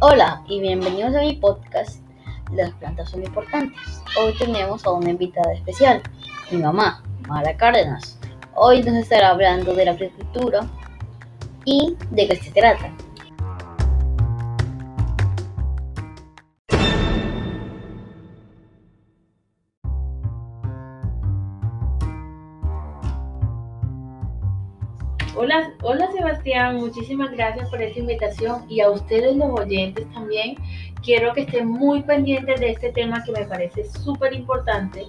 Hola y bienvenidos a mi podcast Las plantas son importantes. Hoy tenemos a una invitada especial, mi mamá, Mara Cárdenas. Hoy nos estará hablando de la agricultura y de qué se trata. Hola, hola Sebastián, muchísimas gracias por esta invitación y a ustedes los oyentes también. Quiero que estén muy pendientes de este tema que me parece súper importante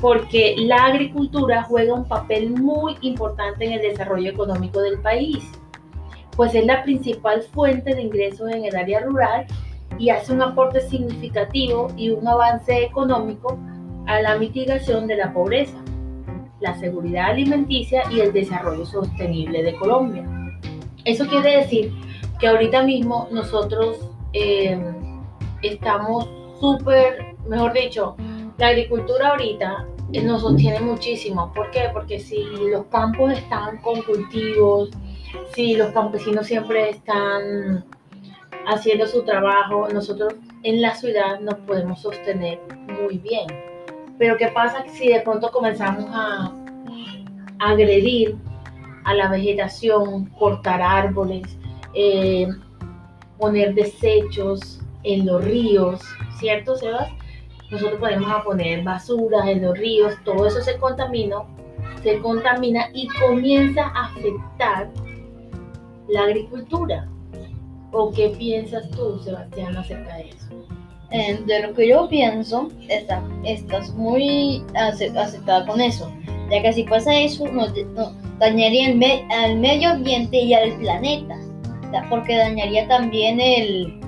porque la agricultura juega un papel muy importante en el desarrollo económico del país, pues es la principal fuente de ingresos en el área rural y hace un aporte significativo y un avance económico a la mitigación de la pobreza la seguridad alimenticia y el desarrollo sostenible de Colombia. Eso quiere decir que ahorita mismo nosotros eh, estamos súper, mejor dicho, la agricultura ahorita nos sostiene muchísimo. ¿Por qué? Porque si los campos están con cultivos, si los campesinos siempre están haciendo su trabajo, nosotros en la ciudad nos podemos sostener muy bien. Pero ¿qué pasa si de pronto comenzamos a agredir a la vegetación, cortar árboles, eh, poner desechos en los ríos, ¿cierto, Sebas? Nosotros podemos poner basuras en los ríos, todo eso se contamina, se contamina y comienza a afectar la agricultura. ¿O qué piensas tú, Sebastián, acerca de eso? De lo que yo pienso, está, estás muy aceptada con eso, ya que si pasa eso, nos, dañaría el al medio ambiente y al planeta, porque dañaría también el...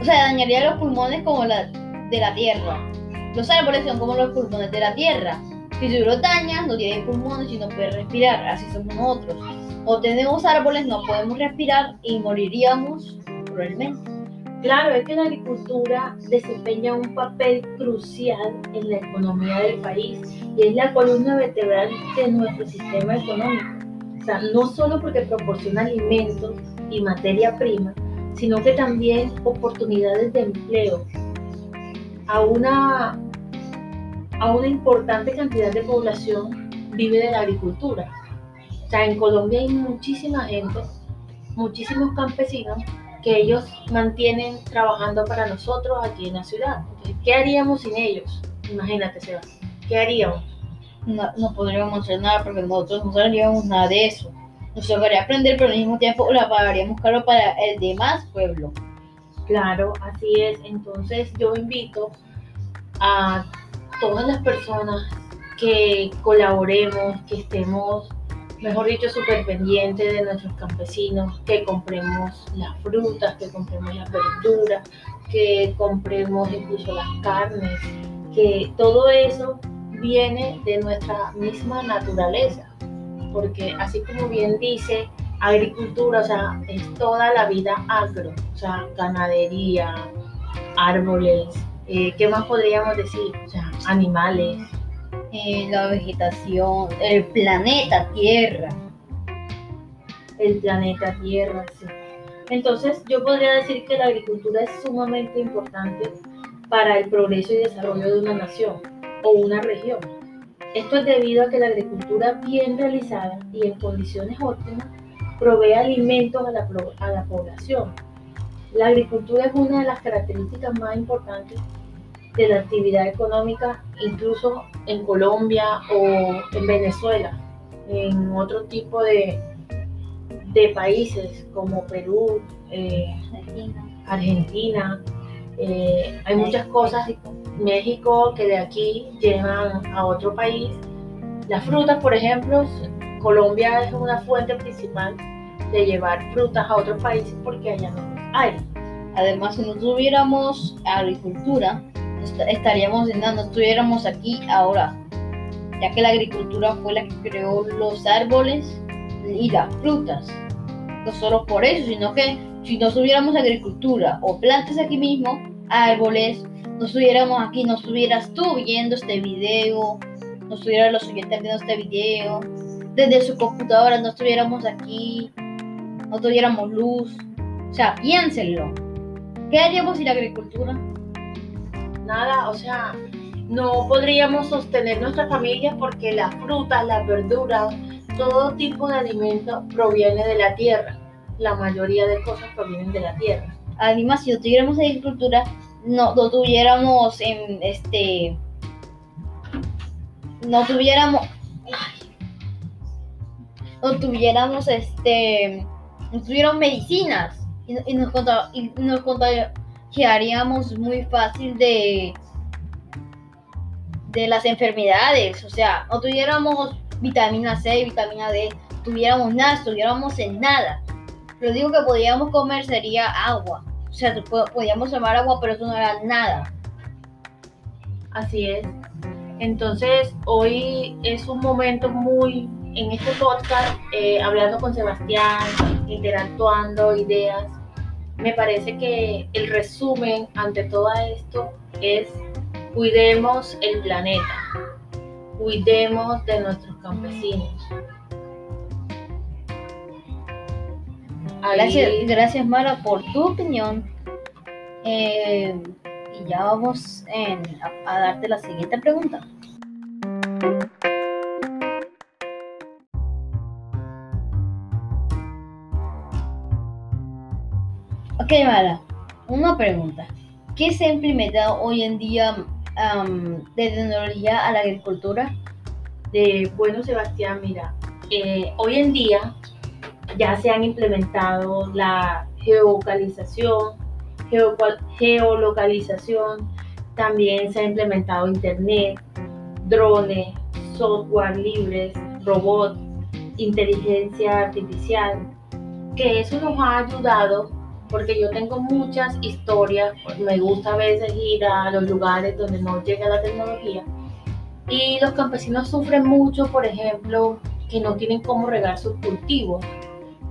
O sea, dañaría los pulmones como la de la Tierra. Los árboles son como los pulmones de la Tierra. Si se los daña, no tiene pulmones y no puede respirar, así somos nosotros. O tenemos árboles, no podemos respirar y moriríamos cruelmente. Claro, es que la agricultura desempeña un papel crucial en la economía del país y es la columna vertebral de nuestro sistema económico. O sea, no solo porque proporciona alimentos y materia prima, sino que también oportunidades de empleo a una, a una importante cantidad de población vive de la agricultura. O sea, en Colombia hay muchísima gente, muchísimos campesinos que ellos mantienen trabajando para nosotros aquí en la ciudad. ¿Qué haríamos sin ellos? Imagínate, Seba. ¿Qué haríamos? No, podríamos hacer nada porque nosotros no sabríamos nada de eso. Nos tocaría aprender, pero al mismo tiempo la pagaríamos caro para el demás pueblo. Claro, así es. Entonces yo invito a todas las personas que colaboremos, que estemos mejor dicho, súper pendiente de nuestros campesinos, que compremos las frutas, que compremos las verduras, que compremos incluso las carnes, que todo eso viene de nuestra misma naturaleza, porque así como bien dice, agricultura, o sea, es toda la vida agro, o sea, ganadería, árboles, eh, ¿qué más podríamos decir? O sea, animales, eh, la vegetación, el planeta Tierra. El planeta Tierra, sí. Entonces yo podría decir que la agricultura es sumamente importante para el progreso y desarrollo de una nación o una región. Esto es debido a que la agricultura bien realizada y en condiciones óptimas provee alimentos a la, a la población. La agricultura es una de las características más importantes de la actividad económica, incluso en Colombia o en Venezuela, en otro tipo de, de países como Perú, eh, Argentina. Eh, hay muchas cosas, México, que de aquí llevan a otro país. Las frutas, por ejemplo, Colombia es una fuente principal de llevar frutas a otros países porque allá no hay. Además, si no tuviéramos agricultura, estaríamos si no estuviéramos aquí ahora, ya que la agricultura fue la que creó los árboles y las frutas. No solo por eso, sino que si no tuviéramos agricultura o plantas aquí mismo, árboles, no estuviéramos aquí, no estuvieras tú viendo este video, no estuvieran los oyentes viendo este video, desde su computadora no estuviéramos aquí, no tuviéramos luz, O sea, piénsenlo. ¿Qué haríamos sin la agricultura? Nada, o sea, no podríamos sostener nuestra familia porque las frutas, las verduras, todo tipo de alimento proviene de la tierra. La mayoría de cosas provienen de la tierra. Además, si no tuviéramos agricultura, no, no tuviéramos en este. No tuviéramos. No tuviéramos este. No tuviéramos medicinas. Y, nos, nos contagiaríamos muy fácil de. de las enfermedades. O sea, no tuviéramos vitamina C, vitamina D, tuviéramos nada, estuviéramos en nada. Lo único que podíamos comer sería agua. O sea, podíamos tomar agua, pero eso no era nada. Así es. Entonces, hoy es un momento muy, en este podcast, eh, hablando con Sebastián, interactuando, ideas. Me parece que el resumen ante todo esto es cuidemos el planeta, cuidemos de nuestros campesinos. Gracias, gracias Mara por tu opinión. Eh, y ya vamos a darte la siguiente pregunta. Ok, Mara, una pregunta. ¿Qué se ha implementado hoy en día de tecnología a la agricultura? de bueno Sebastián, mira, eh, hoy en día ya se han implementado la geolocalización, geolocalización, también se ha implementado internet, drones, software libres, robots, inteligencia artificial, que eso nos ha ayudado porque yo tengo muchas historias, me gusta a veces ir a los lugares donde no llega la tecnología y los campesinos sufren mucho, por ejemplo, que no tienen cómo regar sus cultivos.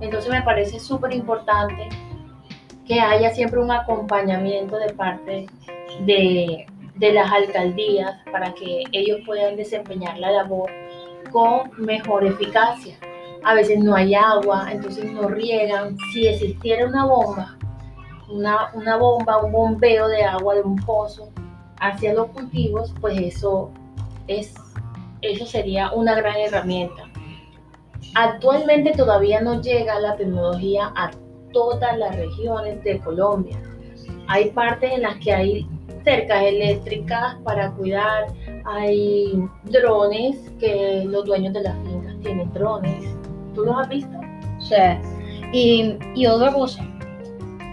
Entonces me parece súper importante que haya siempre un acompañamiento de parte de, de las alcaldías para que ellos puedan desempeñar la labor con mejor eficacia. A veces no hay agua, entonces no riegan. Si existiera una bomba, una, bomba, un bombeo de agua de un pozo hacia los cultivos, pues eso es, eso sería una gran herramienta. Actualmente todavía no llega la tecnología a todas las regiones de Colombia. Hay partes en las que hay cercas eléctricas para cuidar, hay drones que los dueños de las fincas tienen drones. ¿Tú los has visto? Sea, y, y otra cosa,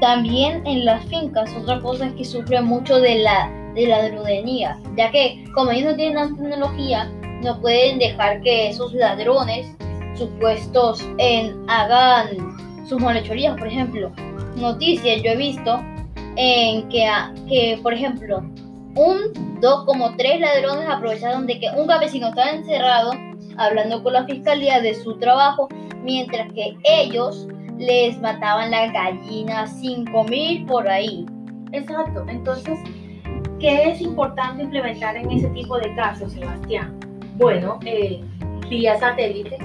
también en las fincas, otra cosa es que sufren mucho de la, de la drudenía, ya que como ellos no tienen tecnología, no pueden dejar que esos ladrones supuestos en hagan sus malhechorías, por ejemplo. Noticias yo he visto en que, que por ejemplo, un, dos, como tres ladrones aprovecharon de que un campesino estaba encerrado hablando con la fiscalía de su trabajo, mientras que ellos les mataban las gallinas, 5000 por ahí. Exacto. Entonces, ¿qué es importante implementar en ese tipo de casos, Sebastián? Bueno, eh, vía satélite,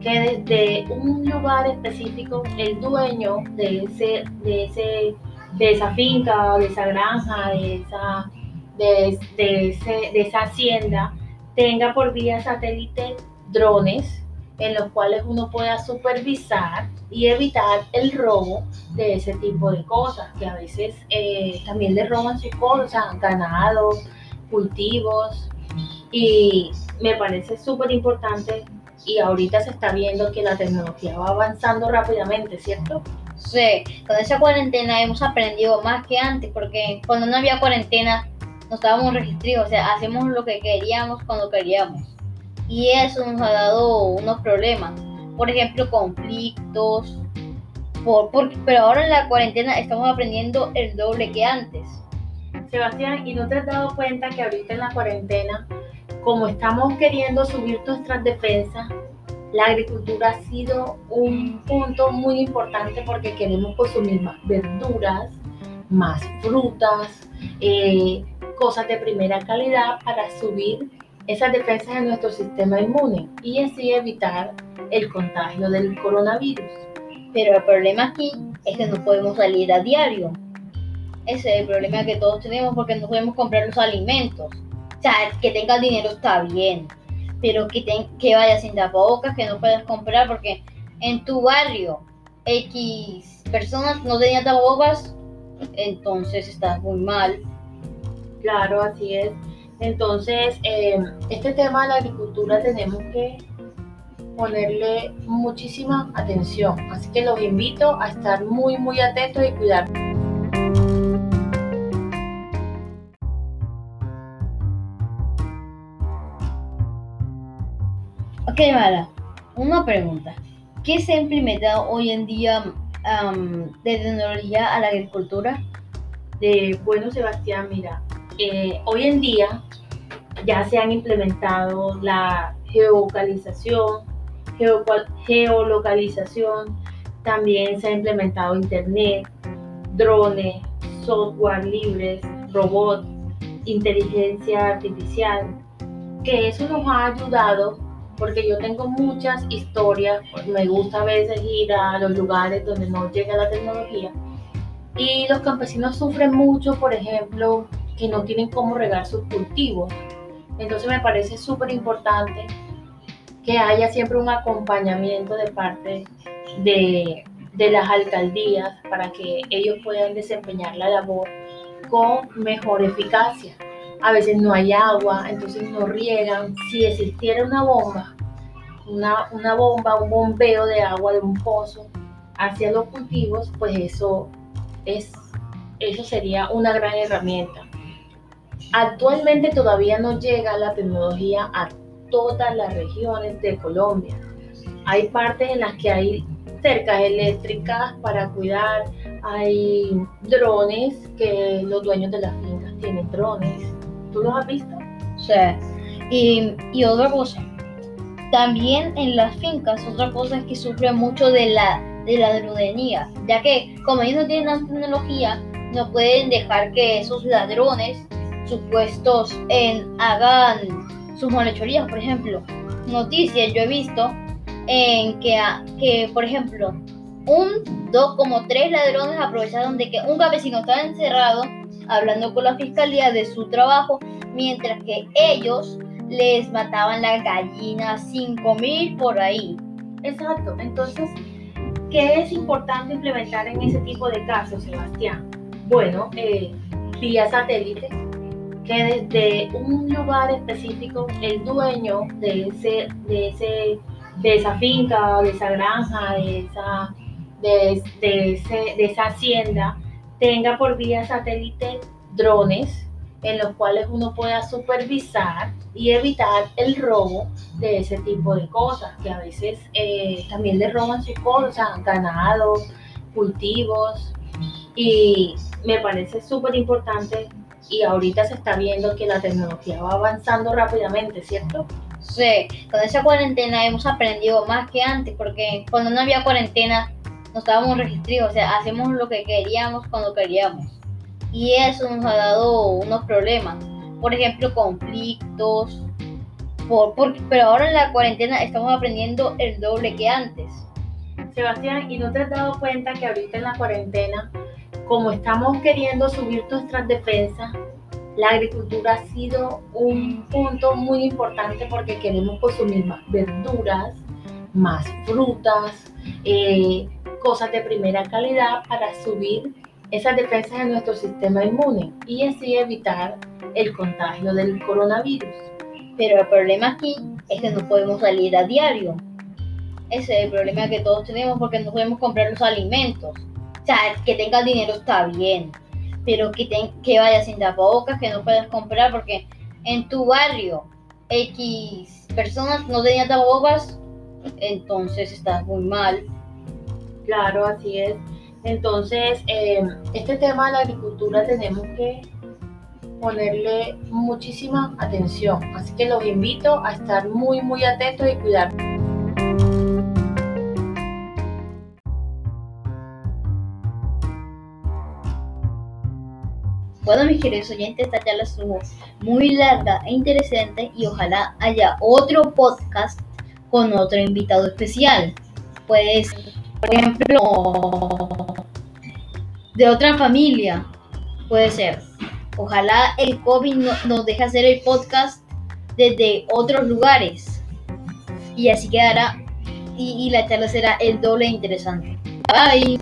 que desde un lugar específico el dueño de ese, de ese, de esa finca, de esa granja, de esa, de ese- de esa hacienda, tenga por vía satélite drones en los cuales uno pueda supervisar y evitar el robo de ese tipo de cosas, que a veces eh, también le roban sus cosas, ganado, cultivos, y me parece súper importante y ahorita se está viendo que la tecnología va avanzando rápidamente, ¿cierto? Sí, con esa cuarentena hemos aprendido más que antes, porque cuando no había cuarentena no estábamos registrados, o sea, hacemos lo que queríamos cuando queríamos. Y eso nos ha dado unos problemas, por ejemplo, conflictos, por, por- pero ahora en la cuarentena estamos aprendiendo el doble que antes. Sebastián, ¿y no te has dado cuenta que ahorita en la cuarentena, como estamos queriendo subir nuestras defensas, la agricultura ha sido un punto muy importante porque queremos consumir más verduras, más frutas, eh, cosas de primera calidad para subir esas defensas de nuestro sistema inmune y así evitar el contagio del coronavirus. Pero el problema aquí es que no podemos salir a diario. Ese es el problema que todos tenemos porque no podemos comprar los alimentos. O sea, que tengas dinero está bien, pero que, que vayas sin tapabocas, que no puedas comprar porque en tu barrio X personas no tenían tapabocas, entonces estás muy mal. Claro, así es. Entonces, eh, este tema de la agricultura tenemos que ponerle muchísima atención. Así que los invito a estar muy, muy atentos y cuidar. Ok, Mara, una pregunta. ¿Qué se ha implementado hoy en día de tecnología a la agricultura? De, bueno, Sebastián, mira, eh, hoy en día ya se han implementado la geolocalización, geolocalización, también se ha implementado Internet, drones, software libres, robots, inteligencia artificial, que eso nos ha ayudado porque yo tengo muchas historias, me gusta a veces ir a los lugares donde no llega la tecnología y los campesinos sufren mucho, por ejemplo, que no tienen cómo regar sus cultivos. Entonces me parece súper importante que haya siempre un acompañamiento de parte de, de las alcaldías para que ellos puedan desempeñar la labor con mejor eficacia a veces no hay agua, entonces no riegan. Si existiera una bomba, una, bomba, un bombeo de agua de un pozo hacia los cultivos, pues eso, es, eso sería una gran herramienta. Actualmente todavía no llega la tecnología a todas las regiones de Colombia. Hay partes en las que hay cercas eléctricas para cuidar, hay drones que los dueños de las fincas tienen drones ¿Tú los has visto? Sí. Y, y otra cosa, también en las fincas, otra cosa es que sufren mucho de la, de la dronería, ya que como ellos no tienen la tecnología, no pueden dejar que esos ladrones supuestos hagan sus malhechorías, por ejemplo. Noticias yo he visto en que, que por ejemplo, un, dos, como tres ladrones aprovecharon de que un campesino estaba encerrado hablando con la fiscalía de su trabajo, mientras que ellos les mataban las gallinas 5000 por ahí. Exacto, entonces, ¿qué es importante implementar en ese tipo de casos, Sebastián? Bueno, eh, vía satélite, que desde un lugar específico el dueño de ese, de ese, de esa finca, de esa granja, de esa, de, de esa hacienda, tenga por vía satélite drones en los cuales uno pueda supervisar y evitar el robo de ese tipo de cosas, que a veces eh, también le roban sus cosas, ganado, cultivos, y me parece súper importante y ahorita se está viendo que la tecnología va avanzando rápidamente, ¿cierto? Sí, con esa cuarentena hemos aprendido más que antes, porque cuando no había cuarentena no estábamos registrados, o sea, hacemos lo que queríamos cuando queríamos. Y eso nos ha dado unos problemas, por ejemplo, conflictos, por, pero ahora en la cuarentena estamos aprendiendo el doble que antes. Sebastián, ¿y no te has dado cuenta que ahorita en la cuarentena, como estamos queriendo subir nuestras defensas, la agricultura ha sido un punto muy importante porque queremos consumir más verduras, más frutas, eh, cosas de primera calidad para subir esas defensas de nuestro sistema inmune y así evitar el contagio del coronavirus. Pero el problema aquí es que no podemos salir a diario. Ese es el problema que todos tenemos porque no podemos comprar los alimentos. O sea, que tengas dinero está bien, pero que, que vayas sin tapabocas, que no puedas comprar porque en tu barrio X personas no tenían tapabocas, entonces estás muy mal. Claro, así es. Entonces, em, este tema de la agricultura tenemos que ponerle muchísima atención. Así que los invito a estar muy, muy atentos y cuidar. Bueno, mis queridos oyentes, esta charla estuvo muy larga e interesante y ojalá haya otro podcast con otro invitado especial. Pues por ejemplo, de otra familia. Puede ser. Ojalá el COVID no- nos deje hacer el podcast desde otros lugares. Y así quedará. Y, y la charla será el doble interesante. Bye.